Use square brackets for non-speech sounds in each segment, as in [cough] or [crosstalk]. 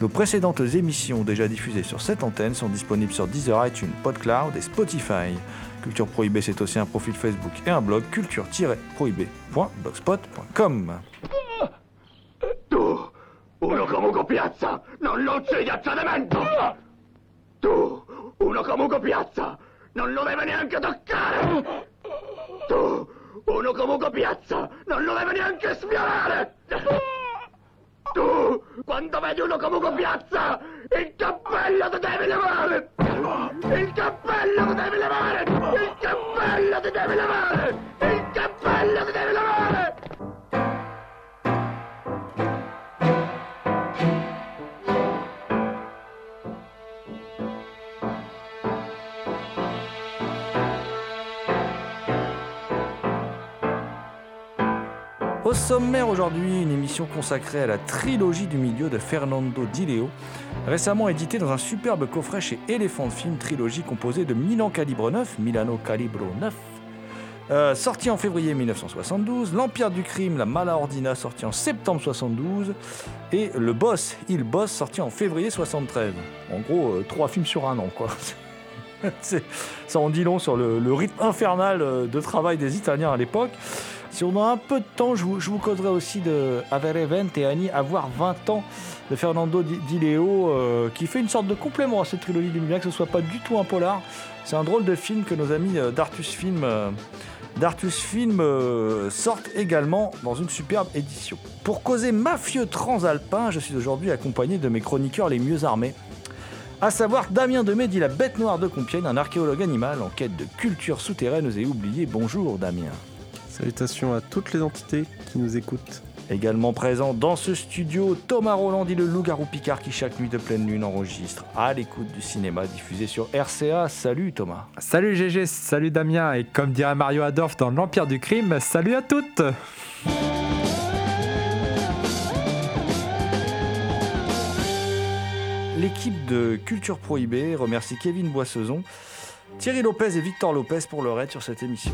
Nos précédentes émissions déjà diffusées sur cette antenne sont disponibles sur Deezer, iTunes, PodCloud et Spotify. Culture Prohibée, c'est aussi un profil Facebook et un blog culture-prohibée.blogspot.com. Tu, uno comunque piazza, non lo a tradimento! Tu, uno comunque piazza, non lo deve neanche toccare! Tu, uno comunque piazza, non lo deve neanche sfiorare! Tu, quando vedi uno comunque piazza, il cappello ti devi levare! Il cappello ti devi levare! Sommaire aujourd'hui, une émission consacrée à la trilogie du milieu de Fernando Di Leo, récemment éditée dans un superbe coffret chez Elephant Film, trilogie composée de Milan Calibre 9, Milano Calibro 9, euh, sorti en février 1972, L'Empire du Crime, La Mala Ordina, sorti en septembre 72, et Le Boss, Il Boss, sorti en février 73. En gros, euh, trois films sur un an, quoi. [laughs] Ça en dit long sur le, le rythme infernal euh, de travail des Italiens à l'époque. Si on a un peu de temps, je vous, causerai aussi de Avere 20 et Annie Avoir 20 ans de Fernando Di, Leo, euh, qui fait une sorte de complément à cette trilogie du bien que ce soit pas du tout un polar. C'est un drôle de film que nos amis euh, d'Artus Film, euh, sortent également dans une superbe édition. Pour causer mafieux transalpin, je suis aujourd'hui accompagné de mes chroniqueurs les mieux armés. À savoir Damien Demey dit la bête noire de Compiègne, un archéologue animal en quête de culture souterraine et oubliée. Bonjour Damien. Salutations à toutes les entités qui nous écoutent. Également présent dans ce studio, Thomas Roland dit le loup-garou Picard qui chaque nuit de pleine lune enregistre à l'écoute du cinéma diffusé sur RCA. Salut Thomas. Salut GG, salut Damien, et comme dirait Mario Adolphe dans l'Empire du Crime, salut à toutes L'équipe de Culture Prohibée remercie Kevin Boissezon, Thierry Lopez et Victor Lopez pour leur aide sur cette émission.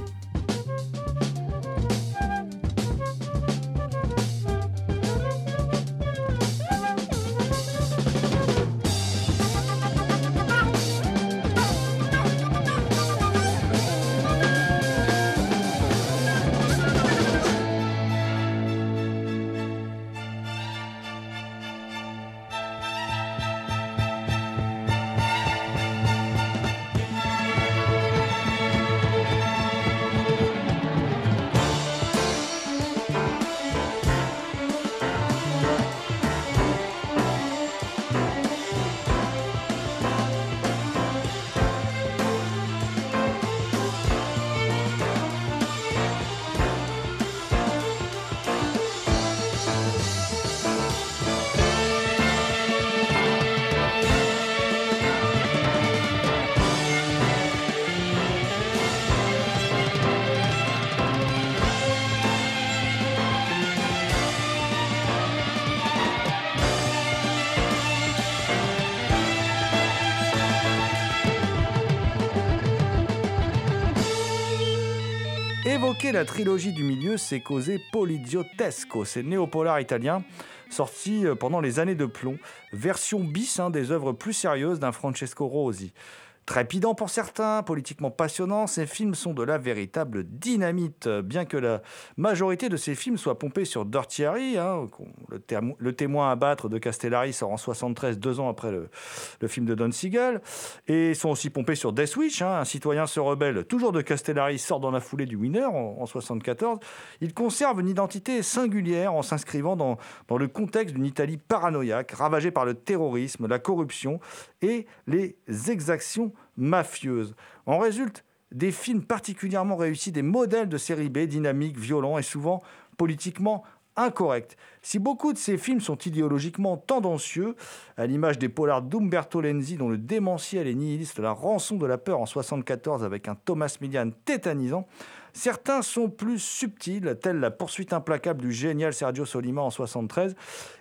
La trilogie du milieu, c'est causer Poliziotesco, c'est néopolar italien sorti euh, pendant les années de plomb, version bis hein, des œuvres plus sérieuses d'un Francesco Rosi. Trépidants pour certains, politiquement passionnants, ces films sont de la véritable dynamite. Bien que la majorité de ces films soient pompés sur Dirty hein, le, témoin à battre de Castellari sort en 73, deux ans après le, film de Don Siegel, et sont aussi pompés sur Death Wish, hein, un citoyen se rebelle, toujours de Castellari, sort dans la foulée du Winner en, en 74. Ils conservent une identité singulière en s'inscrivant dans le contexte d'une Italie paranoïaque, ravagée par le terrorisme, la corruption et les exactions mafieuses. En résulte des films particulièrement réussis, des modèles de série B dynamiques, violents et souvent politiquement incorrects. Si beaucoup de ces films sont idéologiquement tendancieux, à l'image des polars d'Umberto Lenzi dont le démentiel est nihiliste, la rançon de la peur en 74 avec un Thomas Millian tétanisant, certains sont plus subtils, telle la poursuite implacable du génial Sergio Solima en 73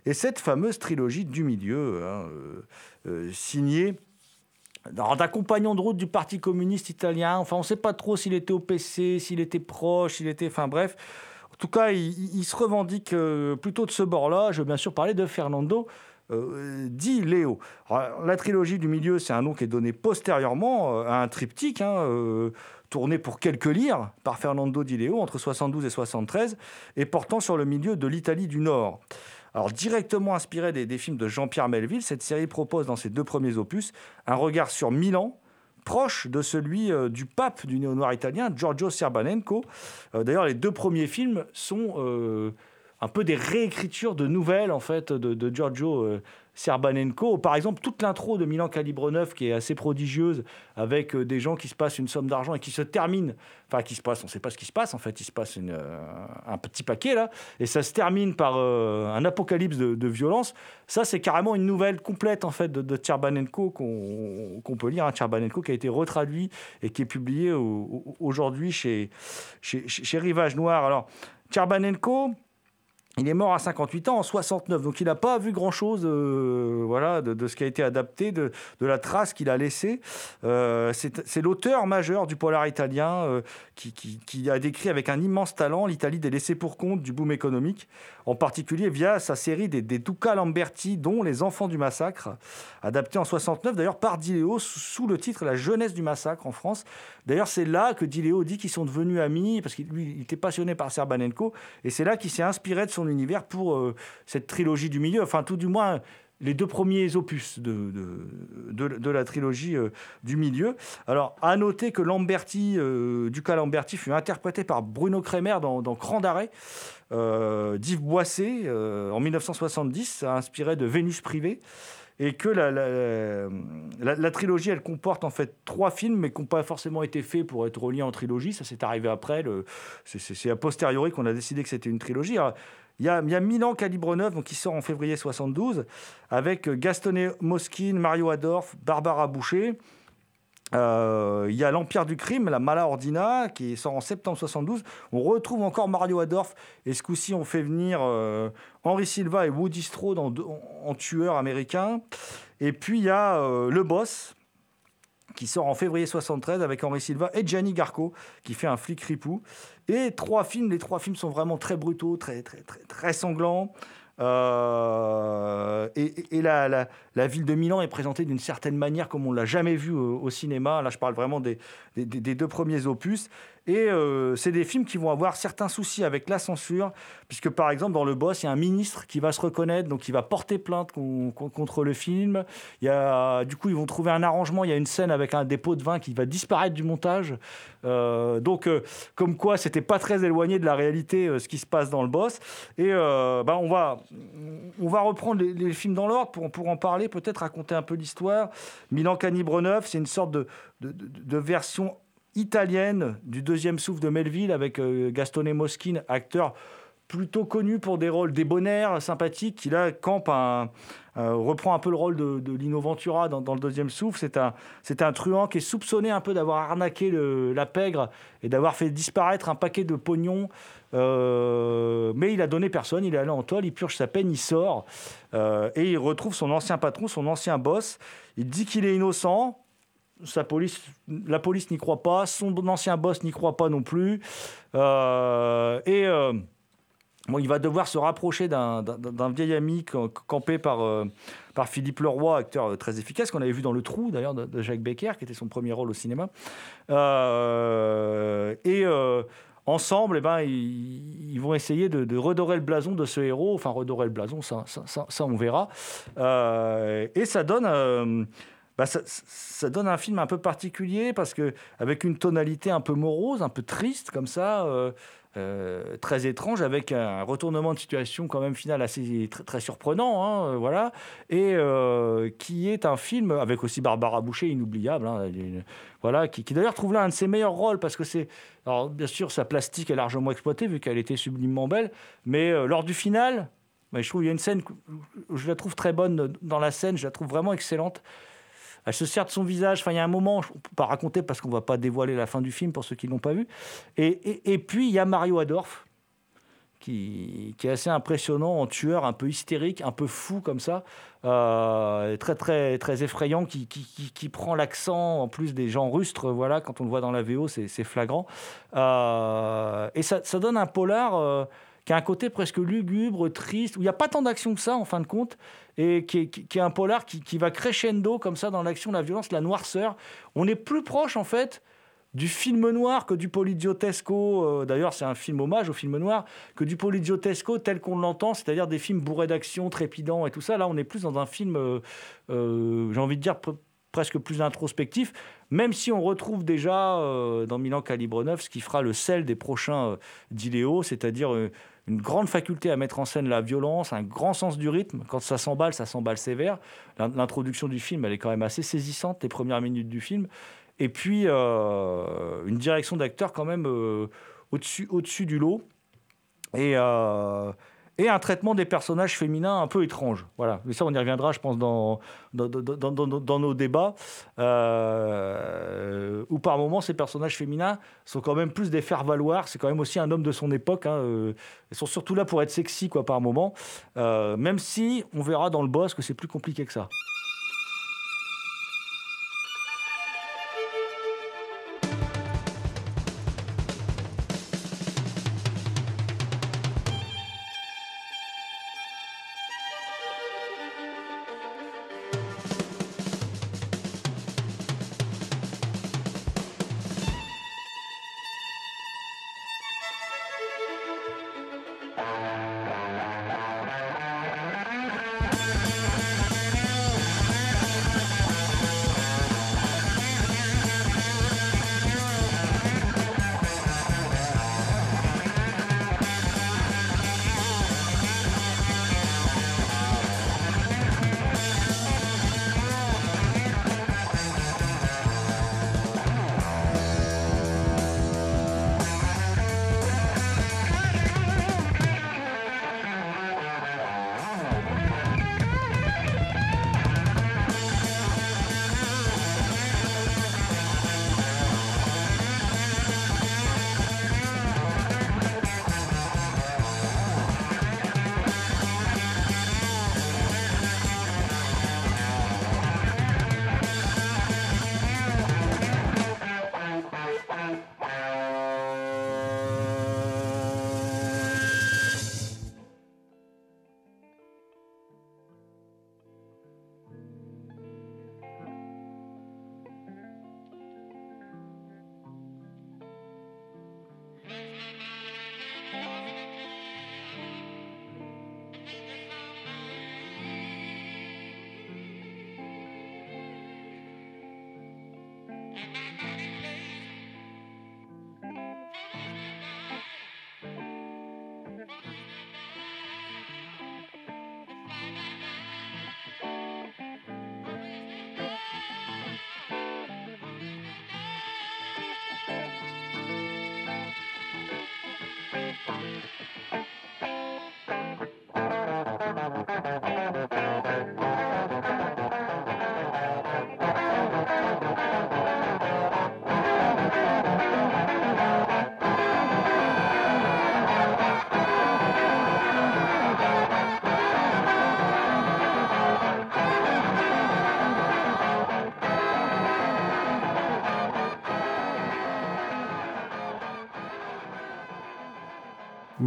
et cette fameuse trilogie du milieu, hein, euh, euh, signée d'un compagnon de route du Parti communiste italien. Enfin, on ne sait pas trop s'il était au PC, s'il était proche, s'il était. Enfin, bref. En tout cas, il, se revendique euh, plutôt de ce bord-là. Je veux bien sûr parler de Fernando euh, Di Leo. la trilogie du milieu, c'est un nom qui est donné postérieurement euh, à un triptyque. Hein, tourné pour quelques lire par Fernando Di Leo entre 72 et 73 et portant sur le milieu de l'Italie du Nord. Alors, directement inspiré des, films de Jean-Pierre Melville, cette série propose dans ses deux premiers opus un regard sur Milan, proche de celui euh, du pape du néo-noir italien, Giorgio Serbanenko. Euh, d'ailleurs, les deux premiers films sont euh, un peu des réécritures de nouvelles en fait de, Giorgio Serbanenko. Par exemple, toute l'intro de Milan Calibre 9 qui est assez prodigieuse avec euh, des gens qui se passent une somme d'argent et qui se termine, enfin qui se passe, on ne sait pas ce qui se passe en fait, il se passe euh, un petit paquet là, et ça se termine par euh, un apocalypse de, violence. Ça, c'est carrément une nouvelle complète en fait de, de qu'on peut lire. un Tcherbanenko qui a été retraduit et qui est publié aujourd'hui chez, chez, chez Rivage Noir. Alors, Tcherbanenko, il est mort à 58 ans en 69, donc il n'a pas vu grand-chose euh, voilà, de, ce qui a été adapté, de, la trace qu'il a laissée. Euh, c'est l'auteur majeur du polar italien euh, qui, a décrit avec un immense talent l'Italie des laissés pour compte du boom économique, en particulier via sa série des, des Duca Lamberti, dont Les Enfants du Massacre, adapté en 69 d'ailleurs par Dileo sous le titre La jeunesse du massacre en France. D'ailleurs, c'est là que Dileo dit qu'ils sont devenus amis, parce qu'il il était passionné par Serbanenko, et c'est là qu'il s'est inspiré de son univers pour euh, cette trilogie du milieu, enfin tout du moins les deux premiers opus de, de, la trilogie euh, du milieu. Alors, à noter que Lamberti, euh, Duca Lamberti fut interprété par Bruno Kremer dans, dans Cran d'arrêt d'Yves Boisset en 1970, inspiré de Vénus privée et que la, la, trilogie, elle comporte en fait trois films, mais qui n'ont pas forcément été faits pour être reliés en trilogie. Ça s'est arrivé après. C'est a posteriori qu'on a décidé que c'était une trilogie. il y, a, il y a Milan Calibre 9, donc, qui sort en février 72, avec Gastone Moschine, Mario Adorf, Barbara Boucher. Euh, il y a l'Empire du crime, la Mala Ordina, qui sort en septembre 72. On retrouve encore Mario Adorf, et ce coup-ci, on fait venir euh, Henri Silva et Woody Strode en, en, tueurs américains. Et puis, il y a euh, Le Boss, qui sort en février 73 avec Henri Silva et Gianni Garco, qui fait un flic ripou. Et trois films, les trois films sont vraiment très brutaux, très, très, très, sanglants. Euh, et, la, la, ville de Milan est présentée d'une certaine manière comme on l'a jamais vu au, cinéma. Là, je parle vraiment des, deux premiers opus. Et euh, c'est des films qui vont avoir certains soucis avec la censure, puisque par exemple dans Le Boss, il y a un ministre qui va se reconnaître, donc il va porter plainte contre le film. Il y a, du coup, ils vont trouver un arrangement. Il y a une scène avec un dépôt de vin qui va disparaître du montage. Euh, donc, euh, comme quoi, c'était pas très éloigné de la réalité ce qui se passe dans Le Boss. Et bah, on, va, on va reprendre les, films dans l'ordre pour, pour en parler, peut-être raconter un peu l'histoire. Milan Canibre 9, c'est une sorte de version italienne du deuxième souffle de Melville avec euh, Gastone Moschine, acteur plutôt connu pour des rôles débonnaires, sympathiques, qui là campe un, euh, reprend un peu le rôle de, Lino Ventura dans, le deuxième souffle. C'est un, c'est un truand qui est soupçonné un peu d'avoir arnaqué la pègre et d'avoir fait disparaître un paquet de pognon. Euh, mais il a donné personne, il est allé en toile, il purge sa peine, il sort et il retrouve son ancien patron, son ancien boss. Il dit qu'il est innocent, la police n'y croit pas, son ancien boss n'y croit pas non plus. Euh, et euh, Bon, il va devoir se rapprocher d'un vieil ami campé par, euh, Philippe Leroy, acteur très efficace, qu'on avait vu dans Le Trou, d'ailleurs, de, Jacques Becker, qui était son premier rôle au cinéma. Euh, et euh, ensemble, eh ben, ils, vont essayer de, redorer le blason de ce héros. Enfin, redorer le blason, ça, ça, on verra. et ça donne... Bah, ça, ça, donne un film un peu particulier parce que avec une tonalité un peu morose, un peu triste comme ça, euh, très étrange, avec un retournement de situation quand même final assez très, surprenant, hein, euh, voilà, et euh, qui est un film avec aussi Barbara Boucher, inoubliable, hein, voilà, qui, d'ailleurs trouve là un de ses meilleurs rôles parce que c'est, alors bien sûr sa plastique est largement exploitée vu qu'elle était sublimement belle, mais lors du final, je trouve il y a une scène, je la trouve très bonne dans la scène, je la trouve vraiment excellente. Elle se sert de son visage. Enfin, il y a un moment, je ne peux pas raconter parce qu'on ne va pas dévoiler la fin du film pour ceux qui ne l'ont pas vu. Et, puis, il y a Mario Adorf, qui, est assez impressionnant en tueur, un peu hystérique, un peu fou comme ça, euh, très très très effrayant, qui, qui, prend l'accent en plus des gens rustres. Voilà, quand on le voit dans la VO, c'est flagrant. Euh, et ça, donne un polar. Euh, qui a un côté presque lugubre, triste, où il n'y a pas tant d'action que ça en fin de compte, et qui est, un polar qui, va crescendo comme ça dans l'action, la violence, la noirceur. On est plus proche en fait du film noir que du polidiotesco, euh, d'ailleurs c'est un film hommage au film noir, que du polidiotesco tel qu'on l'entend, c'est-à-dire des films bourrés d'action, trépidants et tout ça. Là on est plus dans un film, euh, euh, j'ai envie de dire, presque plus introspectif, même si on retrouve déjà dans Milan Calibre 9 ce qui fera le sel des prochains d'Iléo, c'est-à-dire une grande faculté à mettre en scène la violence, un grand sens du rythme. Quand ça s'emballe, ça s'emballe sévère. L'introduction du film, elle est quand même assez saisissante, les premières minutes du film. Et puis, euh, une direction d'acteur quand même euh, au-dessus au du lot. Et, euh, et un traitement des personnages féminins un peu étrange. Voilà. Mais ça, on y reviendra, je pense, dans, dans, nos débats, euh, où par moments, ces personnages féminins sont quand même plus des faire-valoir. C'est quand même aussi un homme de son époque. Hein, euh, ils sont surtout là pour être sexy, quoi, par moments. Euh, même si on verra dans le boss que c'est plus compliqué que ça.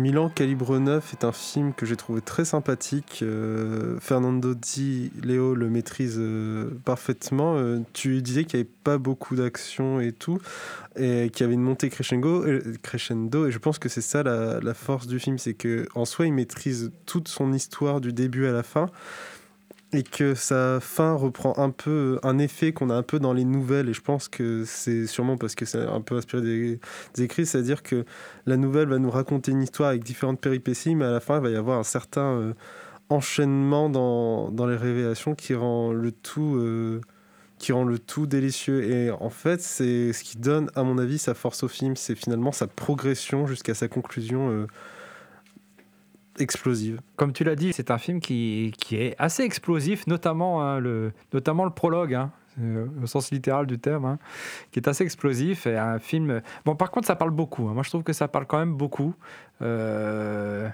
Milan Calibre 9 est un film que j'ai trouvé très sympathique. Euh, Fernando Di Leo le maîtrise euh, parfaitement. Euh, tu disais qu'il n'y avait pas beaucoup d'action et tout, et qu'il y avait une montée crescendo, crescendo et je pense que c'est ça la, la, force du film, c'est que en soi il maîtrise toute son histoire du début à la fin et que sa fin reprend un peu un effet qu'on a un peu dans les nouvelles. Et je pense que c'est sûrement parce que c'est un peu inspiré des, écrits. C'est à dire que la nouvelle va nous raconter une histoire avec différentes péripéties mais à la fin il va y avoir un certain euh, enchaînement dans, dans, les révélations qui rend le tout euh, qui rend le tout délicieux. Et en fait c'est ce qui donne à mon avis sa force au film. C'est finalement sa progression jusqu'à sa conclusion euh, explosive. Comme tu l'as dit, c'est un film qui, qui, est assez explosif, notamment, hein, le, notamment le prologue. Hein, euh, au sens littéral du terme, hein, qui est assez explosif et un film. Bon, par contre, ça parle beaucoup. Moi, je trouve que ça parle quand même beaucoup. Euh,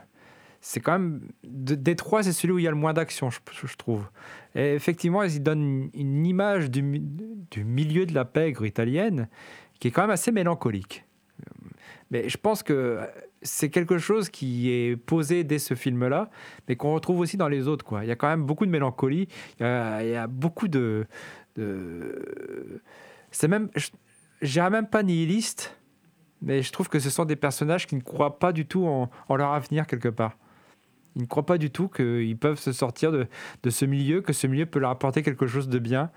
c'est quand même des trois, c'est celui où il y a le moins d'action, je, trouve. Effectivement, il donne une, image du, du, milieu de la pègre italienne qui est quand même assez mélancolique. Mais je pense que c'est quelque chose qui est posé dès ce film-là, mais qu'on retrouve aussi dans les autres. Quoi. Il y a quand même beaucoup de mélancolie, il y a, beaucoup de... C'est même... Je même pas nihiliste, mais je trouve que ce sont des personnages qui ne croient pas du tout en, leur avenir quelque part. Ils ne croient pas du tout qu'ils peuvent se sortir de, de, ce milieu, que ce milieu peut leur apporter quelque chose de bien.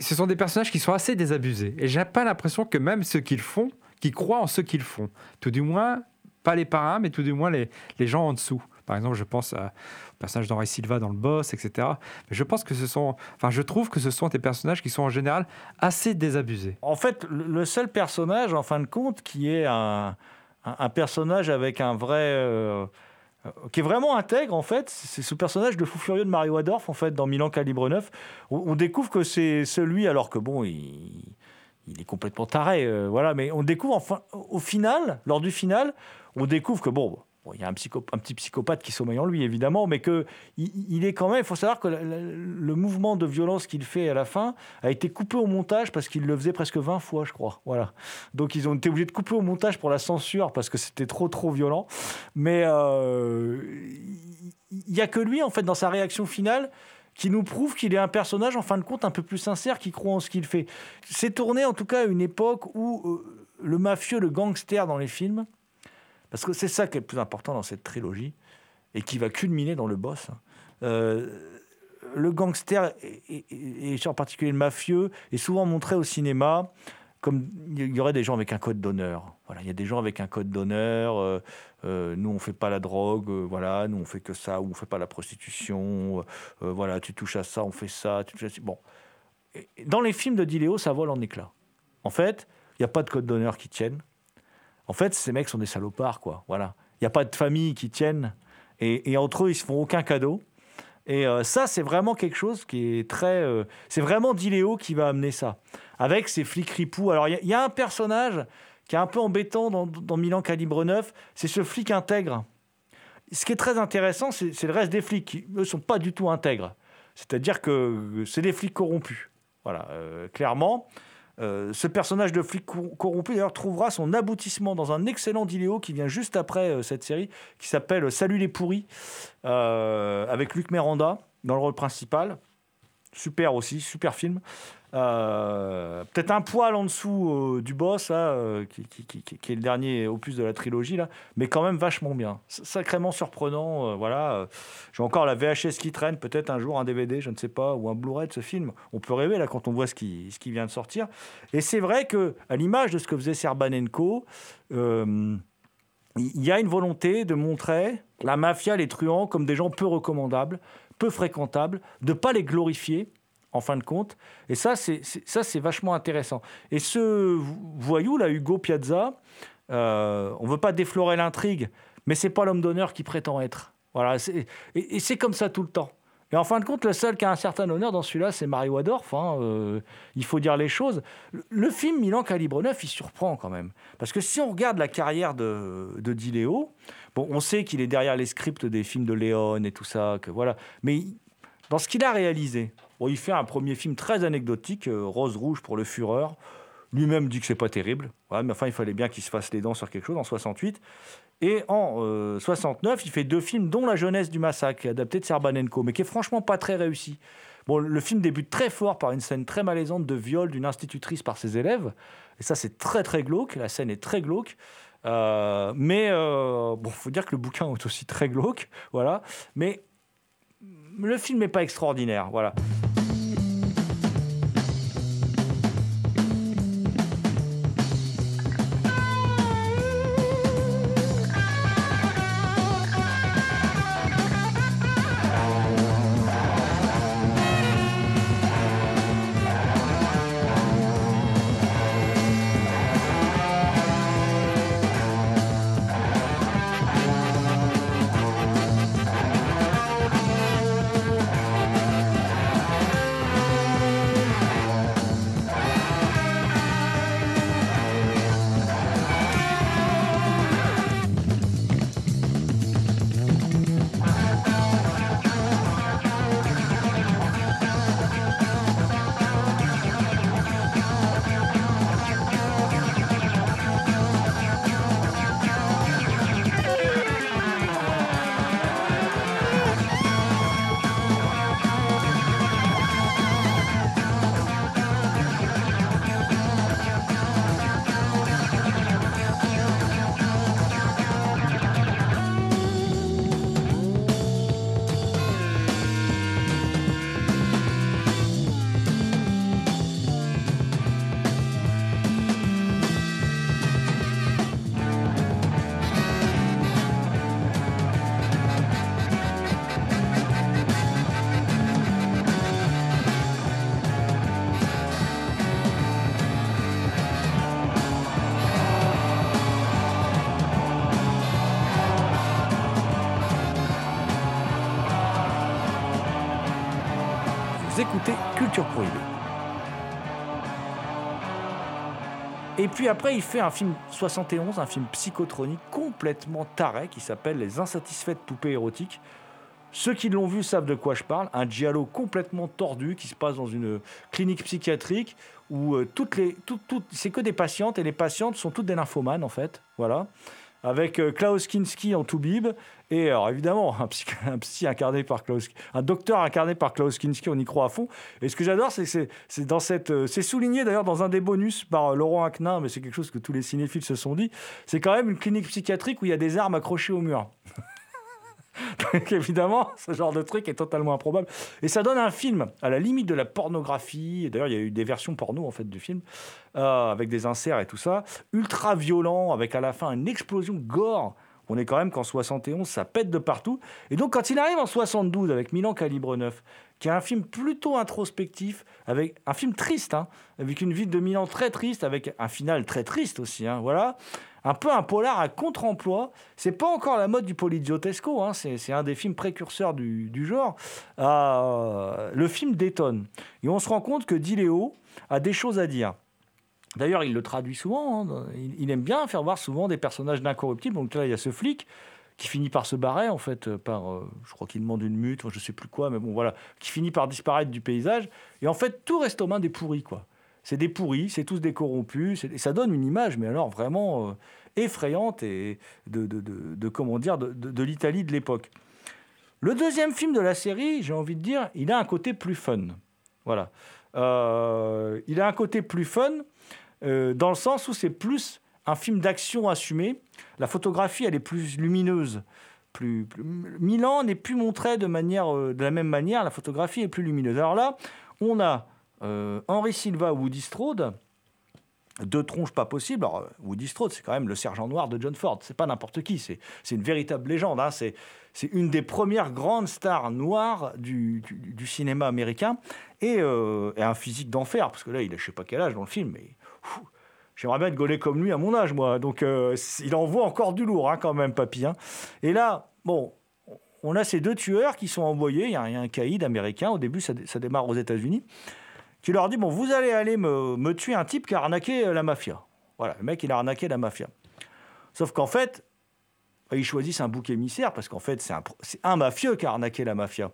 Ce sont des personnages qui sont assez désabusés. Et j'ai pas l'impression que même ceux qu'ils font, qui croient en ce qu'ils font, tout du moins pas les parrains, mais tout du moins les, les gens en dessous. Par exemple, je pense au personnage d'Henri Silva dans le boss, etc. Mais je pense que ce sont, enfin, je trouve que ce sont des personnages qui sont en général assez désabusés. En fait, le seul personnage, en fin de compte, qui est un, un, personnage avec un vrai, euh, qui est vraiment intègre, en fait, c'est ce personnage de fou furieux de Mario Adorf, en fait, dans Milan Calibre 9. On, découvre que c'est celui, alors que bon, il il est complètement taré, euh, voilà. Mais on découvre enfin, au final, lors du final, on découvre que bon, il y a un, petit psychopathe qui sommeille en lui, évidemment, mais que il, est quand même. Il faut savoir que le, mouvement de violence qu'il fait à la fin a été coupé au montage parce qu'il le faisait presque 20 fois, je crois. Voilà. Donc ils ont été obligés de couper au montage pour la censure parce que c'était trop trop violent. Mais euh, il n'y a que lui, en fait, dans sa réaction finale qui nous prouve qu'il est un personnage, en fin de compte, un peu plus sincère, qui croit en ce qu'il fait. C'est tourné, en tout cas, à une époque où euh, le mafieux, le gangster dans les films, parce que c'est ça qui est le plus important dans cette trilogie, et qui va culminer dans le boss. Hein. Euh, le gangster, et, en particulier le mafieux, est souvent montré au cinéma comme il y aurait des gens avec un code d'honneur. Voilà, il y a des gens avec un code d'honneur. Euh, euh, nous, on fait pas la drogue. voilà, nous, on fait que ça. Ou on fait pas la prostitution. voilà, tu touches à ça, on fait ça. Bon, dans les films de Diléo, ça vole en éclats. En fait, il n'y a pas de code d'honneur qui tienne. En fait, ces mecs sont des salopards, quoi. Voilà. Il n'y a pas de famille qui tienne. Et, entre eux, ils se font aucun cadeau. Et euh, ça, c'est vraiment quelque chose qui est très. Euh, c'est vraiment Diléo qui va amener ça. Avec ses flics ripoux. Alors, il y, a un personnage qui est un peu embêtant dans, Milan Calibre 9, c'est ce flic intègre. Ce qui est très intéressant, c'est le reste des flics qui, eux, sont pas du tout intègres. C'est-à-dire que c'est des flics corrompus. Voilà, euh, clairement. Euh, ce personnage de flic corrompu, d'ailleurs, trouvera son aboutissement dans un excellent diléo qui vient juste après euh, cette série, qui s'appelle Salut les pourris, euh, avec Luc Miranda dans le rôle principal. Super aussi, super film. Euh, peut-être un poil en dessous euh, du boss, euh, qui, est le dernier opus de la trilogie, là, mais quand même vachement bien. Sacrément surprenant. voilà. J'ai encore la VHS qui traîne, peut-être un jour un DVD, je ne sais pas, ou un Blu-ray de ce film. On peut rêver là quand on voit ce qui, vient de sortir. Et c'est vrai que, à l'image de ce que faisait Serbanenko, il y a une volonté de montrer la mafia, les truands, comme des gens peu recommandables, peu fréquentables, de pas les glorifier en fin de compte. Et ça, c'est ça, c'est vachement intéressant. Et ce voyou là, Hugo Piazza, euh, on veut pas déflorer l'intrigue, mais c'est pas l'homme d'honneur qui prétend être. Voilà, et, c'est comme ça tout le temps. Et en fin de compte, le seul qui a un certain honneur dans celui-là, c'est Mario Adorf. Hein, euh, il faut dire les choses. Le, film Milan Calibre 9, il surprend quand même. Parce que si on regarde la carrière de, de Di bon, on sait qu'il est derrière les scripts des films de Léon et tout ça. Que, voilà. Mais dans ce qu'il a réalisé, il fait un premier film très anecdotique, euh, Rose Rouge pour le Fureur. Lui-même dit que c'est pas terrible. mais enfin, il fallait bien qu'il se fasse les dents sur quelque chose en 68. Et en euh, 69, il fait deux films, dont La jeunesse du massacre, adapté de Serbanenko, mais qui est franchement pas très réussi. Bon, le film débute très fort par une scène très malaisante de viol d'une institutrice par ses élèves. Et ça, c'est très très glauque. La scène est très glauque. Euh, mais euh, bon, faut dire que le bouquin est aussi très glauque, voilà. Mais le film n'est pas extraordinaire, voilà. Et puis après, il fait un film 71, un film psychotronique complètement taré qui s'appelle Les insatisfaites poupées érotiques. Ceux qui l'ont vu savent de quoi je parle. Un giallo complètement tordu qui se passe dans une clinique psychiatrique où euh, toutes les, toutes, toutes- c'est que des patientes et les patientes sont toutes des nymphomanes en fait. Voilà. Avec euh, Klaus Kinski en Toubib et alors évidemment [laughs] un psy, incarné par Klaus, un docteur incarné par Klaus Kinski, on y croit à fond. Et ce que j'adore, c'est que c'est, dans cette, euh, c'est souligné d'ailleurs dans un des bonus par euh, Laurent Aquin, mais c'est quelque chose que tous les cinéphiles se sont dit. C'est quand même une clinique psychiatrique où il y a des armes accrochées au mur. [laughs] [laughs] Évidemment, ce genre de truc est totalement improbable. Et ça donne un film à la limite de la pornographie. D'ailleurs, il y a eu des versions porno en fait du film euh, avec des inserts et tout ça, ultra violent avec à la fin une explosion gore. On est quand même qu'en 71, ça pète de partout. Et donc quand il arrive en 72 avec Milan Calibre 9, qui est un film plutôt introspectif, avec un film triste, hein, avec une vie de Milan très triste, avec un final très triste aussi, hein, voilà. Un peu un polar à contre-emploi. C'est pas encore la mode du poliziotesco, hein, c'est un des films précurseurs du, genre. Euh, le film détonne. Et on se rend compte que Di Leo a des choses à dire. D'ailleurs, il le traduit souvent. hein. Il, aime bien faire voir souvent des personnages d'incorruptibles. Donc là, il y a ce flic qui finit par se barrer, en fait, par, euh, je crois qu'il demande une mute, je sais plus quoi, mais bon, voilà, qui finit par disparaître du paysage. Et en fait, tout reste aux mains des pourris, quoi. C'est des pourris, c'est tous des corrompus, et ça donne une image, mais alors vraiment euh, effrayante et de, comment dire, de, l'Italie de l'époque. Le deuxième film de la série, j'ai envie de dire, il a un côté plus fun. Voilà. Euh, il a un côté plus fun euh, dans le sens où c'est plus un film d'action assumé. La photographie, elle est plus lumineuse. Plus, Milan n'est plus montré de, manière, de la même manière. La photographie est plus lumineuse. Alors là, on a euh, Henri Silva, Woody Strode, deux tronches pas possibles. Alors, Woody Strode, c'est quand même le sergent noir de John Ford. C'est pas n'importe qui. C'est une véritable légende. hein. C'est une des premières grandes stars noires du, du- cinéma américain et, euh, et un physique d'enfer parce que là, il a je sais pas quel âge dans le film, mais j'aimerais bien être gaulé comme lui à mon âge, moi. Donc, euh, il envoie encore du lourd hein, quand même, papy. hein. Et là, bon. On a ces deux tueurs qui sont envoyés. Il y a un, il y a un caïd américain. Au début, ça, ça démarre aux États-Unis qui leur dit bon, vous allez aller me, tuer un type qui a arnaqué euh, la mafia. Voilà, le mec, il a arnaqué la mafia. Sauf qu'en fait, ils choisissent un bouc émissaire parce qu'en fait, c'est un, pro- c'est un mafieux qui a arnaqué la mafia.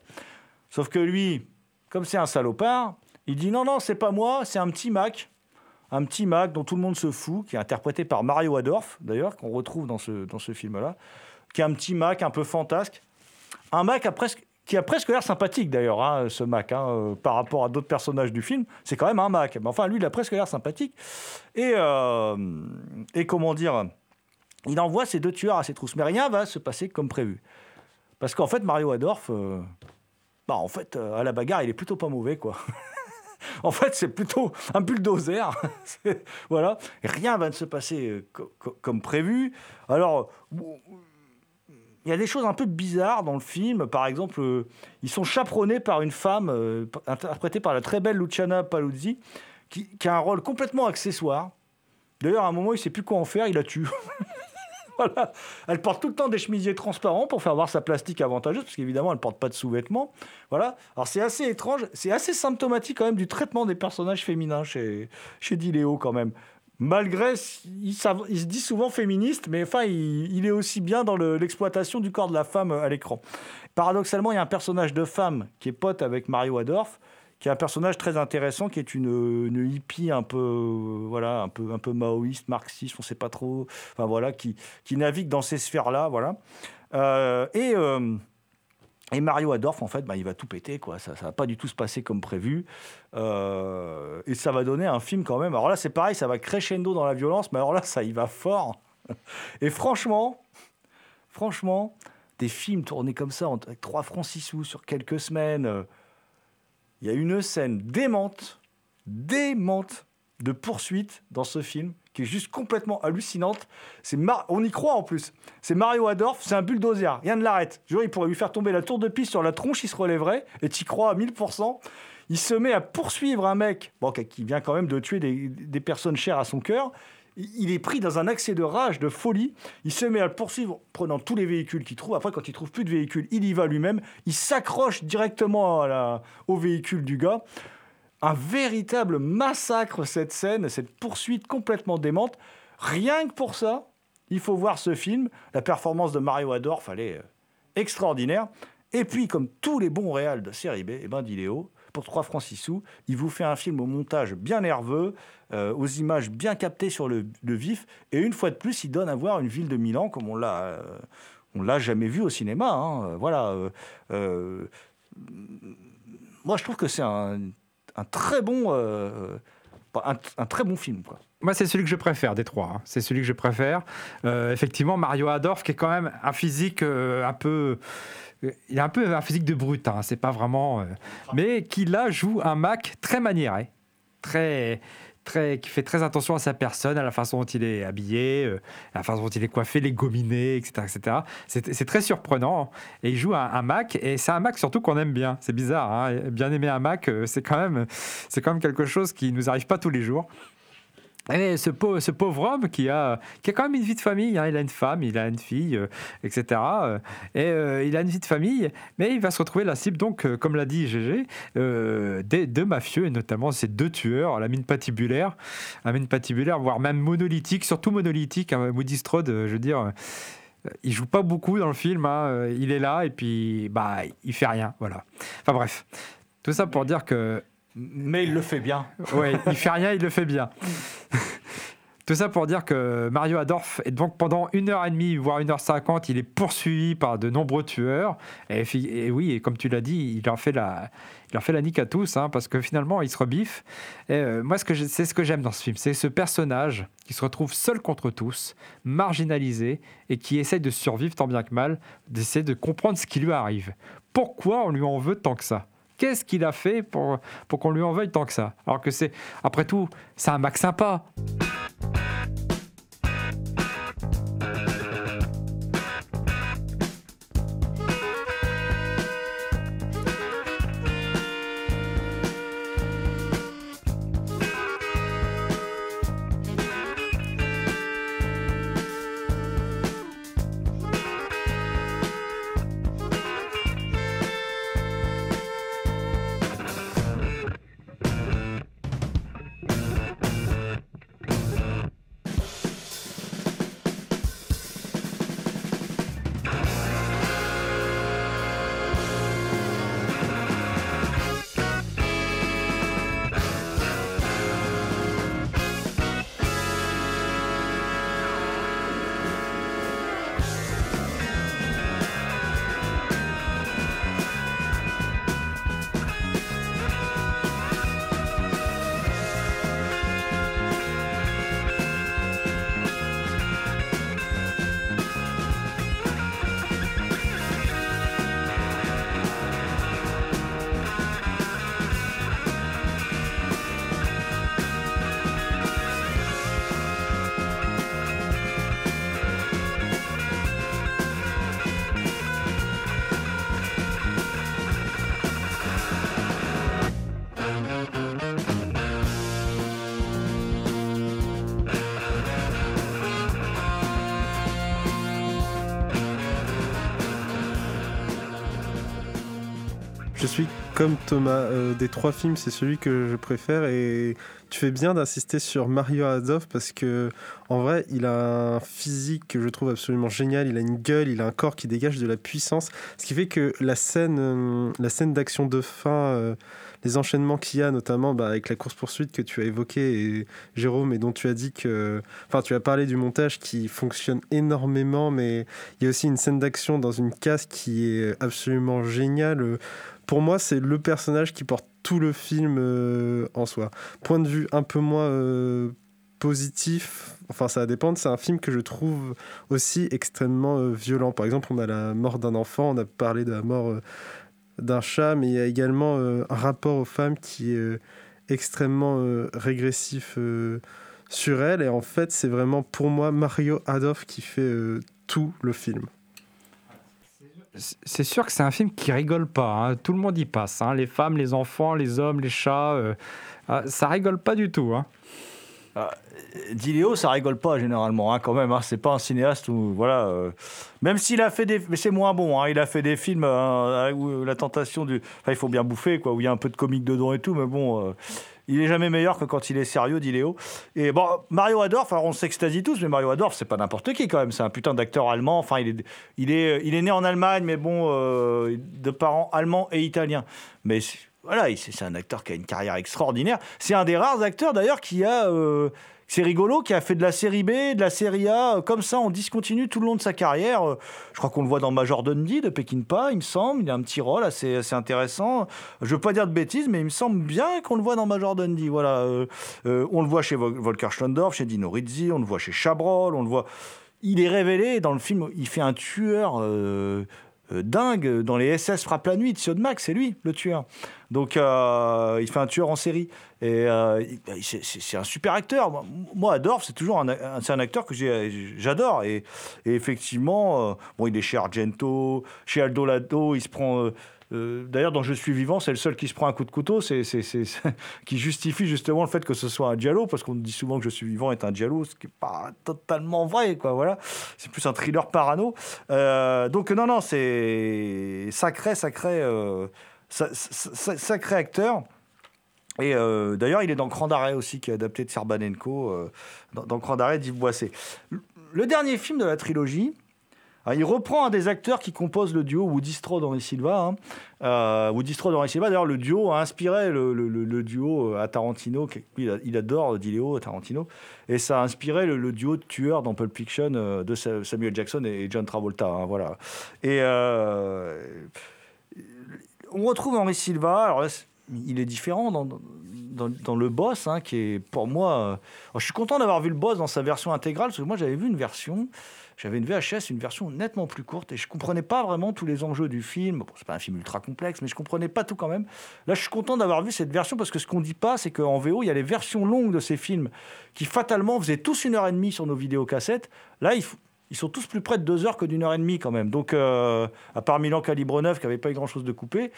Sauf que lui, comme c'est un salopard, il dit non, non, c'est pas moi, c'est un petit Mac. un petit Mac dont tout le monde se fout, qui est interprété par Mario Adorf, d'ailleurs, qu'on retrouve dans ce, dans ce film-là, qui est un petit Mac un peu fantasque. Un Mac a presque, qui a presque l'air sympathique, d'ailleurs, hein, ce Mac, hein, euh, par rapport à d'autres personnages du film. C'est quand même un Mac. Mais enfin, lui, il a presque l'air sympathique. Et, euh, et comment dire Il envoie ses deux tueurs à ses trousses. Mais rien va se passer comme prévu. Parce qu'en fait, Mario Adorf, euh, bah, en fait, à la bagarre, il est plutôt pas mauvais, quoi. [laughs] en fait, c'est plutôt un bulldozer. [laughs] Voilà. Rien va se passer co- co- comme prévu. Alors, il y a des choses un peu bizarres dans le film. Par exemple, euh, ils sont chaperonnés par une femme euh, interprétée par la très belle Luciana Paluzzi, qui, qui a un rôle complètement accessoire. D'ailleurs, à un moment, il ne sait plus quoi en faire, il la tue. [laughs] voilà. Elle porte tout le temps des chemisiers transparents pour faire voir sa plastique avantageuse, parce qu'évidemment, elle ne porte pas de sous-vêtements. Voilà. Alors, c'est assez étrange, c'est assez symptomatique quand même du traitement des personnages féminins chez, chez Diléo, quand même. Malgré, il, il se dit souvent féministe, mais enfin, il, est aussi bien dans le- l'exploitation du corps de la femme à l'écran. Paradoxalement, il y a un personnage de femme qui est pote avec Mario Adorf, qui est un personnage très intéressant, qui est une, hippie un peu, euh, voilà, un peu, un peu maoïste, marxiste, on ne sait pas trop, enfin voilà, qui, navigue dans ces sphères-là, voilà. Euh, et, euh, et Mario Adorf, en fait, bah, il va tout péter, quoi. Ça, ça va pas du tout se passer comme prévu, Euh, et ça va donner un film quand même. Alors là, c'est pareil, ça va crescendo dans la violence, mais alors là, ça y va fort. Et franchement, franchement, des films tournés comme ça, avec 3 francs 6 sous sur quelques semaines. euh, Il y a une scène démente, démente de poursuite dans ce film qui est juste complètement hallucinante. C'est on y croit en plus. C'est Mario Adorf, c'est un bulldozer, rien ne l'arrête. Il pourrait lui faire tomber la tour de piste sur la tronche, il se relèverait et tu crois à 1000%. Il se met à poursuivre un mec bon, qui- vient quand même de tuer des, personnes chères à son cœur. Il est pris dans un accès de rage, de folie. Il se met à le poursuivre, prenant tous les véhicules qu'il trouve. Après, quand il trouve plus de véhicules, il y va lui-même. Il s'accroche directement au véhicule du gars. Un véritable massacre, cette scène, cette poursuite complètement démente. Rien que pour ça, il faut voir ce film. La performance de Mario Adorf, elle est euh, extraordinaire. Et puis, comme tous les bons réals de série B, eh ben, Diléo, pour 3 francs 6 sous, il vous fait un film au montage bien nerveux, euh, aux images bien captées sur le, vif. Et une fois de plus, il donne à voir une ville de Milan comme on l'a, euh, on l'a jamais vu au cinéma. hein. Voilà. moi, je trouve que c'est un, un très bon, euh, un, un très bon film. Quoi. Moi, c'est celui que je préfère des trois. hein. C'est celui que je préfère. Euh, effectivement, Mario Adorf, qui est quand même un physique euh, un peu. euh, Il a un peu un physique de brut, hein, c'est pas vraiment. euh, mais qui là joue un Mac très maniéré, très, qui fait très attention à sa personne, à la façon dont il est habillé, euh, à la façon dont il est coiffé, les gominés, etc. etc. C'est c'est très surprenant. Et il joue un, un Mac, et c'est un Mac surtout qu'on aime bien. C'est bizarre, hein. bien aimer un Mac, euh, c'est quand, même- c'est quand même quelque chose qui nous arrive pas tous les jours. Et ce pauvre, ce pauvre homme qui a, qui a quand même une vie de famille, hein, il a une femme, il a une fille, euh, etc. euh, et euh, il a une vie de famille, mais il va se retrouver la cible, donc, euh, comme l'a dit GG, euh, des deux mafieux, et notamment ces deux tueurs la mine patibulaire, la voire même monolithique, surtout monolithique. Hein, Woody Strode, euh, je veux dire, euh, il joue pas beaucoup dans le film, hein, euh, il est là, et puis bah, il fait rien, voilà. Enfin bref, tout ça pour dire que Mais il le fait bien. Ouais, il fait rien, il le fait bien. [laughs] Tout ça pour dire que Mario Adorf est donc pendant une heure et demie, voire une heure cinquante, il est poursuivi par de nombreux tueurs. Et, et oui, et comme tu l'as dit, il leur fait la, il fait la nique à tous, hein, parce que finalement, il se rebiffe. Et euh, moi, ce que c'est ce que j'aime dans ce film, c'est ce personnage qui se retrouve seul contre tous, marginalisé, et qui essaye de survivre tant bien que mal, d'essayer de comprendre ce qui lui arrive. Pourquoi on lui en veut tant que ça? Qu'est-ce qu'il a fait pour, qu'on lui en veuille tant que ça? Alors que c'est, après tout, c'est un Mac sympa. Thomas, euh, des trois films, c'est celui que je préfère. Et tu fais bien d'insister sur Mario Adolf parce que en vrai, il a un physique que je trouve absolument génial. Il a une gueule, il a un corps qui dégage de la puissance, ce qui fait que la scène, euh, la scène d'action de fin, euh, les enchaînements qu'il y a, notamment bah, avec la course poursuite que tu as évoqué, Jérôme, et dont tu as dit que, enfin, tu as parlé du montage qui fonctionne énormément, mais il y a aussi une scène d'action dans une case qui est absolument géniale pour moi, c'est le personnage qui porte tout le film euh, en soi. Point de vue un peu moins euh, positif, enfin ça dépend, c'est un film que je trouve aussi extrêmement euh, violent. Par exemple, on a la mort d'un enfant, on a parlé de la mort d'un chat, mais il y a également un rapport aux femmes qui est extrêmement régressif sur elle. Et en fait, c'est vraiment pour moi Mario Adolf qui fait tout le film c'est sûr que c'est un film qui rigole pas. Hein. Tout le monde y passe. Hein. Les femmes, les enfants, les hommes, les chats. Euh, ah, ça rigole pas du tout. Hein. Ah, Diléo, ça rigole pas généralement, hein, quand même. Hein. C'est pas un cinéaste où, voilà. Euh, même s'il a fait des, mais c'est moins bon. Hein. Il a fait des films où la tentation du, enfin, il faut bien bouffer, quoi, où il y a un peu de comique dedans et tout, mais bon. Euh, il est jamais meilleur que quand il est sérieux, dit. Et bon, Mario Adorf, alors on s'extasie tous, mais Mario Adorf, c'est pas n'importe qui quand même. C'est un putain d'acteur allemand. Enfin, il est, il est, il est né en Allemagne, mais bon, euh, de parents allemands et italiens. Mais voilà, c'est un acteur qui a une carrière extraordinaire. C'est un des rares acteurs d'ailleurs qui a euh, c'est rigolo, qui a fait de la série B, de la série A, euh, comme ça, on discontinue tout le long de sa carrière. Euh, je crois qu'on le voit dans Major Dundee de Peckinpah, il me semble. Il a un petit rôle assez, intéressant. Je veux pas dire de bêtises, mais il me semble bien qu'on le voit dans Major Dundee. Voilà. On le voit chez Volker Schlondorf, chez Dino Rizzi, on le voit chez Chabrol, on le voit. Il est révélé dans le film, il fait un tueur. dingue dans les SS frappe la nuit de Max, c'est lui le tueur. Donc il fait un tueur en série. Et euh, bah, c'est un super acteur. Moi, Adorf, c'est toujours un, un acteur que j'adore. Et, effectivement, euh, bon, il est chez Argento, chez Aldo Lado, il se prend. Euh, d'ailleurs, dans Je suis vivant, c'est le seul qui se prend un coup de couteau, c'est, [laughs] qui justifie justement le fait que ce soit un dialogue, parce qu'on dit souvent que Je suis vivant est un dialogue, ce qui n'est pas totalement vrai, quoi. Voilà, c'est plus un thriller parano. donc non, non, c'est sacré, sacré, sacré acteur. Et euh, d'ailleurs, il est dans Cran d'arrêt aussi, qui est adapté de Serbanenko, euh, dans, dans, Cran d'arrêt d'Yves Boisset. Le dernier film de la trilogie, hein, il reprend un des acteurs qui composent le duo Woody Strode Henri Silva. Hein. Euh, Woody Strode Silva, d'ailleurs, le duo a inspiré le, duo à Tarantino. il, adore Dileo Tarantino, et ça a inspiré le, duo de tueurs dans Pulp Fiction de Samuel Jackson et John Travolta. Hein, voilà. Et on retrouve Henri Silva. Alors il est différent dans, le boss, hein, qui est pour moi. Euh, je suis content d'avoir vu le boss dans sa version intégrale, parce que moi j'avais vu une version, j'avais une VHS, une version nettement plus courte, et je comprenais pas vraiment tous les enjeux du film. Bon, c'est pas un film ultra complexe, mais je comprenais pas tout quand même. Là, je suis content d'avoir vu cette version, parce que ce qu'on dit pas, c'est qu'en VO, il y a les versions longues de ces films qui fatalement faisaient tous une heure et demie sur nos vidéocassettes. Là, il ils sont tous plus près de deux heures que d'une heure et demie quand même. Donc, euh, à part Milan Calibre 9 qui n'avait pas grand chose de coupé,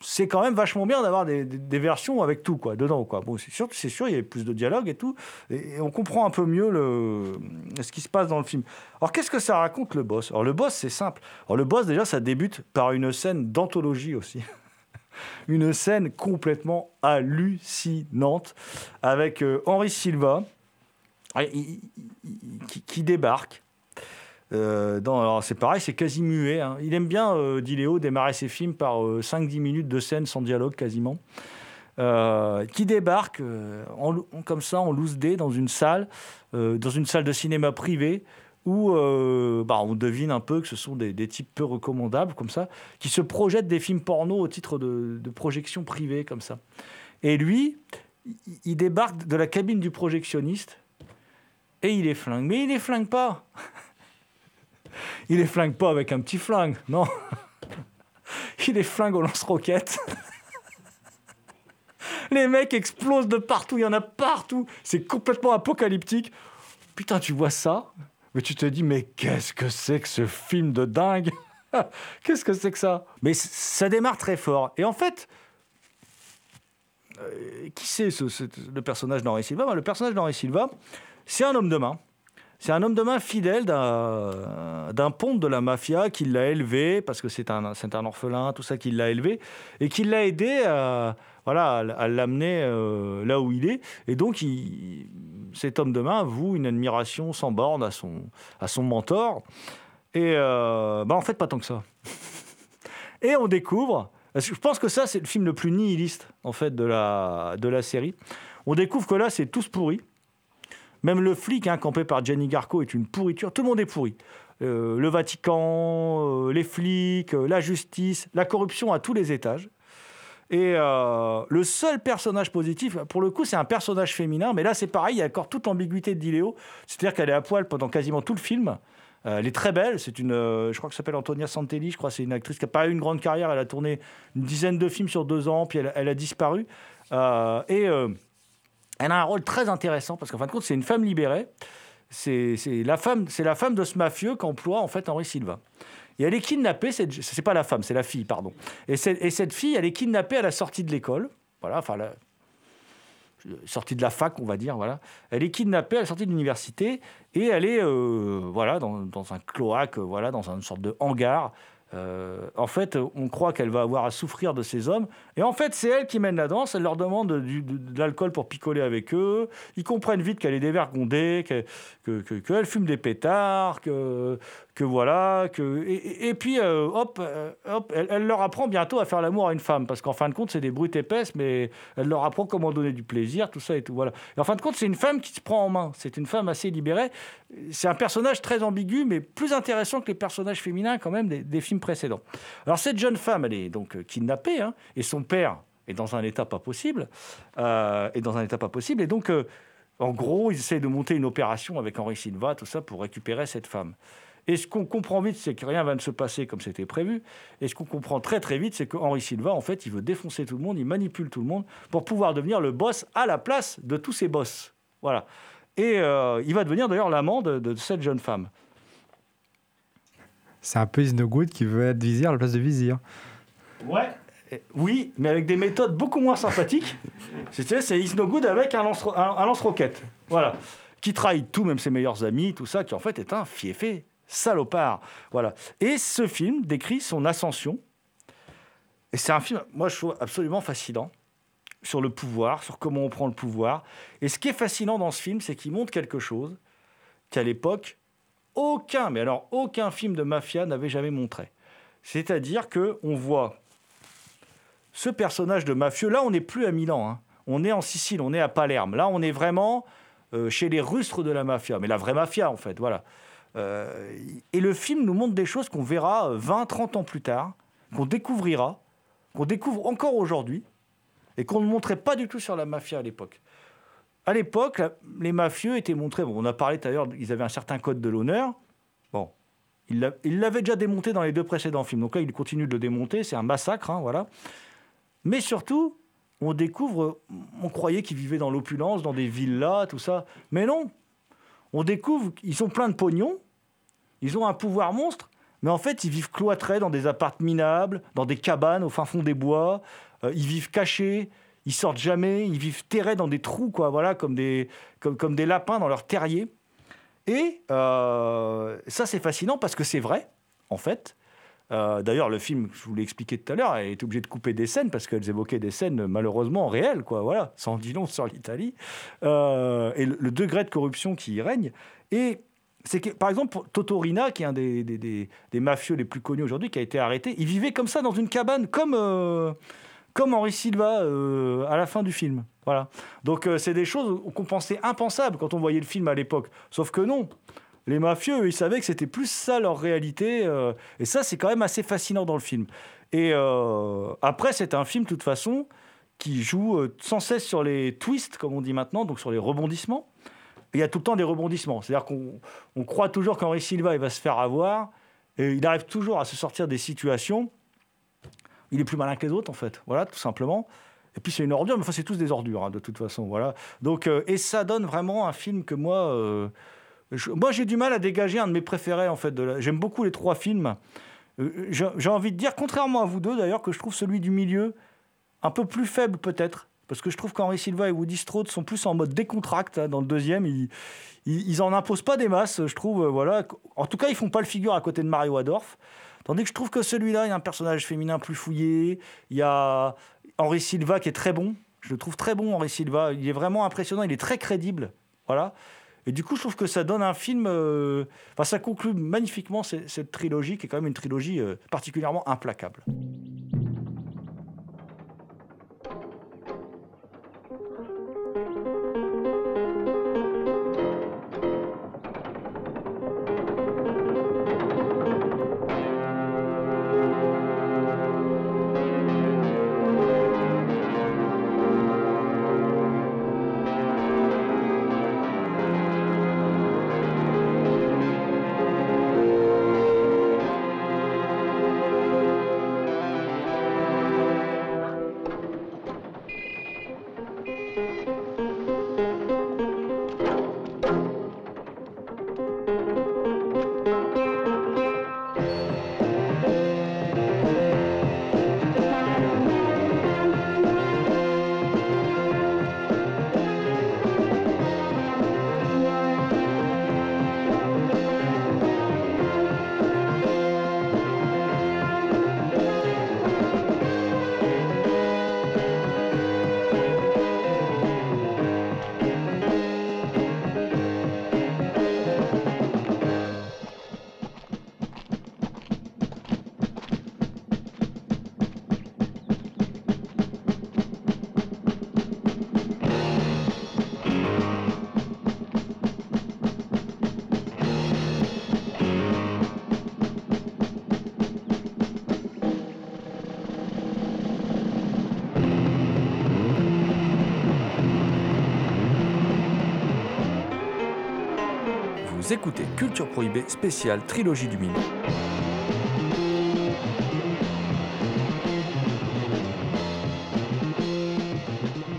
c'est quand même vachement bien d'avoir des, versions avec tout quoi dedans quoi. Bon, c'est sûr, c'est sûr, il y a plus de dialogue et tout, et, on comprend un peu mieux le, ce qui se passe dans le film. Alors qu'est-ce que ça raconte le boss? Alors le boss, c'est simple. Alors le boss déjà, ça débute par une scène d'anthologie aussi. [laughs] une scène complètement hallucinante avec euh, Henri Silva qui débarque euh, alors c'est pareil, c'est quasi muet. Hein. Il aime bien, euh, dit Léo, démarrer ses films par 5-10 euh, minutes de scène sans dialogue quasiment. qui débarque comme ça en loose day dans une salle, dans une salle de cinéma privée où bah, on devine un peu que ce sont des, types peu recommandables comme ça, qui se projettent des films porno au titre de, de projection privée comme ça. Et lui, il débarque de la cabine du projectionniste et il est flingue. Mais il les flingue pas [laughs] il les flingue pas avec un petit flingue, non? [laughs] Il les flingue au lance-roquettes. [laughs] Les mecs explosent de partout, il y en a partout. C'est complètement apocalyptique. Putain, tu vois ça? Mais tu te dis, mais qu'est-ce que c'est que ce film de dingue? [laughs] Qu'est-ce que c'est que ça? Mais ça démarre très fort. Et en fait, euh, qui c'est le personnage d'Henri Silva? Ben, Le personnage d'Henri Silva, c'est un homme de main c'est un homme de main fidèle d'un ponte de la mafia qui l'a élevé, parce que c'est un, un orphelin, tout ça, qui l'a élevé, et qui l'a aidé à, voilà, à, l'amener euh, là où il est. Et donc, cet homme de main voue une admiration sans borne à son, à son mentor. Et euh, bah, en fait, pas tant que ça. [laughs] Et on découvre, parce que je pense que ça, c'est le film le plus nihiliste, en fait, de la, de la série. On découvre que là, c'est tous pourris. Même le flic, hein, campé par Jenny Garco, est une pourriture. Tout le monde est pourri. Euh, le Vatican, euh, les flics, euh, la justice, la corruption à tous les étages. Et le seul personnage positif, pour le coup, c'est un personnage féminin, mais là, c'est pareil, il y a encore toute l'ambiguïté de Diléo. C'est-à-dire qu'elle est à poil pendant quasiment tout le film. Elle est très belle, c'est une, je crois que s'appelle Antonia Santelli, je crois c'est une actrice qui n'a pas eu une grande carrière, elle a tourné une dizaine de films sur deux ans, puis elle, elle a disparu. Et elle a un rôle très intéressant, parce qu'en fin de compte, c'est une femme libérée. C'est la, femme- c'est la femme de ce mafieux qu'emploie en fait Henri Silva. Et elle est kidnappée, c'est pas la femme, c'est la fille, pardon. Et, cette fille, elle est kidnappée à la sortie de l'école. Voilà, enfin, la sortie de la fac, on va dire, voilà. Elle est kidnappée à la sortie de l'université et elle est, euh, voilà, dans, dans un cloaque, voilà, dans une sorte de hangar. Euh, en fait, on croit qu'elle va avoir à souffrir de ces hommes. Et en fait, c'est elle qui mène la danse. Elle leur demande de, l'alcool pour picoler avec eux. Ils comprennent vite qu'elle est dévergondée, qu'elle que, fume des pétards, que, que voilà. Que, et, puis, euh, hop, euh, hop elle, leur apprend bientôt à faire l'amour à une femme. Parce qu'en fin de compte, c'est des brutes épaisses, mais elle leur apprend comment donner du plaisir, tout ça et tout. Voilà. En fin de compte, c'est une femme qui se prend en main. C'est une femme assez libérée. C'est un personnage très ambigu, mais plus intéressant que les personnages féminins, quand même, des, films précédents. Alors, cette jeune femme, elle est donc euh, kidnappée, hein, et son père est dans un état pas possible. est dans un état pas possible. Et donc, en gros, ils essayent de monter une opération avec Henri Silva, tout ça, pour récupérer cette femme. Et ce qu'on comprend vite, c'est que rien va ne se passer comme c'était prévu. Et ce qu'on comprend très très vite, c'est que Henri Silva, en fait, il veut défoncer tout le monde, il manipule tout le monde pour pouvoir devenir le boss à la place de tous ses boss. Voilà. Et euh, il va devenir d'ailleurs l'amant de, de cette jeune femme. C'est un peu Is No Good qui veut être vizir à la place de vizir. Ouais. Oui, mais avec des méthodes beaucoup moins sympathiques. [laughs] C'est c'est Is No Good avec un lance- un- un lance-roquette. voilà. Qui trahit tout, même ses meilleurs amis, tout ça, qui en fait est un fiefé salopard. Voilà. Et ce film décrit son ascension. Et c'est un film, moi, je trouve absolument fascinant sur le pouvoir, sur comment on prend le pouvoir. Et ce qui est fascinant dans ce film, c'est qu'il montre quelque chose qu'à l'époque, aucun, mais alors aucun film de mafia n'avait jamais montré. C'est-à-dire que on voit ce personnage de mafieux. Là, on n'est plus à Milan. hein. On est en Sicile, on est à Palerme. Là, on est vraiment euh, chez les rustres de la mafia, mais la vraie mafia, en fait. Voilà. Euh, et le film nous montre des choses qu'on verra euh, 20, 30 ans plus tard, qu'on découvrira, qu'on découvre encore aujourd'hui, et qu'on ne montrait pas du tout sur la mafia à l'époque. À l'époque, les mafieux étaient montrés. Bon, on a parlé l'heure, ils avaient un certain code de l'honneur. Bon, il l'avait déjà démonté dans les deux précédents films. Donc là, il continue de le démonter. C'est un massacre, hein, voilà. Mais surtout, on découvre, on croyait qu'ils vivaient dans l'opulence, dans des villas, tout ça. Mais non, on découvre qu'ils sont pleins de pognon, ils ont un pouvoir monstre, mais en fait, ils vivent cloîtrés dans des appartements minables, dans des cabanes au fin fond des bois. Euh, ils vivent cachés, ils sortent jamais, ils vivent terrés dans des trous, quoi, voilà, comme des, comme, comme des lapins dans leur terrier. Et euh, ça, c'est fascinant parce que c'est vrai, en fait. Euh, D'ailleurs, le film, je vous l'ai expliqué tout à l'heure, est obligée de couper des scènes parce qu'elles évoquaient des scènes malheureusement réelles, quoi. Voilà, sans dit long sur l'Italie Euh, et le, degré de corruption qui y règne. Et c'est que, par exemple, Totorina, qui est un des, des- mafieux les plus connus aujourd'hui, qui a été arrêté, il vivait comme ça dans une cabane, comme euh, comme Henri Silva à la fin du film. Voilà. Donc c'est des choses qu'on pensait impensables quand on voyait le film à l'époque. Sauf que non. Les mafieux, eux, ils savaient que c'était plus ça leur réalité. euh, et ça, c'est quand même assez fascinant dans le film. Et euh, après, c'est un film, de toute façon, qui joue euh, sans cesse sur les twists, comme on dit maintenant, donc sur les rebondissements. Il y a tout le temps des rebondissements. C'est-à-dire qu'on on croit toujours qu'Henri Silva, il va se faire avoir. Et il arrive toujours à se sortir des situations. Il est plus malin que les autres, en fait. Voilà, tout simplement. Et puis c'est une ordure, mais enfin, c'est tous des ordures, hein, de toute façon. Voilà. Donc, et ça donne vraiment un film que moi. Moi, j'ai du mal à dégager un de mes préférés, en fait. J'aime beaucoup les trois films. Euh, J'ai envie de dire, contrairement à vous deux, d'ailleurs, que je trouve celui du milieu un peu plus faible, peut-être. parce que je trouve qu'Henri Silva et Woody Strode sont plus en mode décontracte. hein. Dans le deuxième, ils, ils, ils en imposent pas des masses, je trouve. euh, voilà. En tout cas, ils font pas le figure à côté de Mario Adorf. Tandis que je trouve que celui-là, il y a un personnage féminin plus fouillé. Il y a Henri Silva qui est très bon. Je le trouve très bon, Henri Silva. Il est vraiment impressionnant. Il est très crédible. Voilà. Et du coup, je trouve que ça donne un film. euh, Enfin, ça conclut magnifiquement cette, trilogie, qui est quand même une trilogie euh, particulièrement implacable. Écoutez Culture Prohibée spéciale Trilogie du Milieu.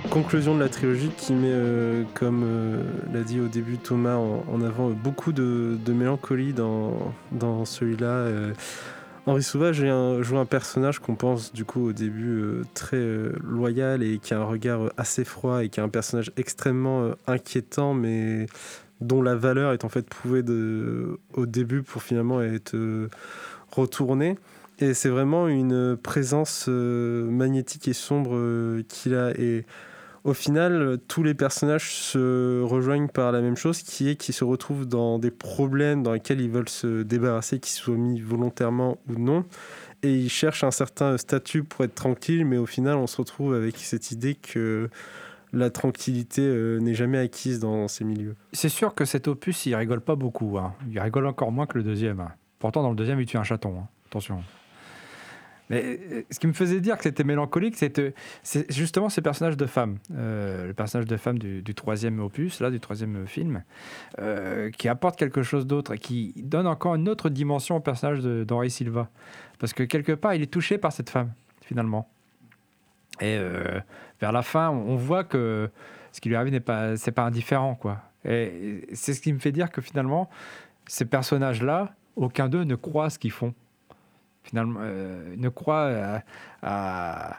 Conclusion de la trilogie qui met, euh, comme euh, l'a dit au début Thomas, en, avant euh, beaucoup de, mélancolie dans, celui-là. Henri Sauvage joue un personnage qu'on pense du coup au début très loyal et qui a un regard assez froid et qui est un personnage extrêmement inquiétant mais dont la valeur est en fait prouvée au début pour finalement être euh, retournée. Et c'est vraiment une présence euh, magnétique et sombre euh, qu'il a. Et au final, tous les personnages se rejoignent par la même chose, qui est qu'ils se retrouvent dans des problèmes dans lesquels ils veulent se débarrasser, qu'ils soient mis volontairement ou non. Et ils cherchent un certain statut pour être tranquille, mais au final, on se retrouve avec cette idée que la tranquillité euh, n'est jamais acquise dans ces milieux. C'est sûr que cet opus, il rigole pas beaucoup. hein. Il rigole encore moins que le deuxième. hein. Pourtant, dans le deuxième, il tue un chaton. hein. Attention. Mais euh, ce qui me faisait dire que c'était mélancolique, c'était c'est justement ces personnages de femmes. Euh, le personnage de femme du, troisième opus, là, du troisième film, qui apporte quelque chose d'autre et qui donne encore une autre dimension au personnage d'Henri Silva. Parce que quelque part, il est touché par cette femme, finalement. Et euh, vers la fin, on voit que ce qui lui arrive n'est pas, c'est pas indifférent, quoi. Et c'est ce qui me fait dire que finalement, ces personnages-là, aucun d'eux ne croit ce qu'ils font. Finalement, euh, ne croit à-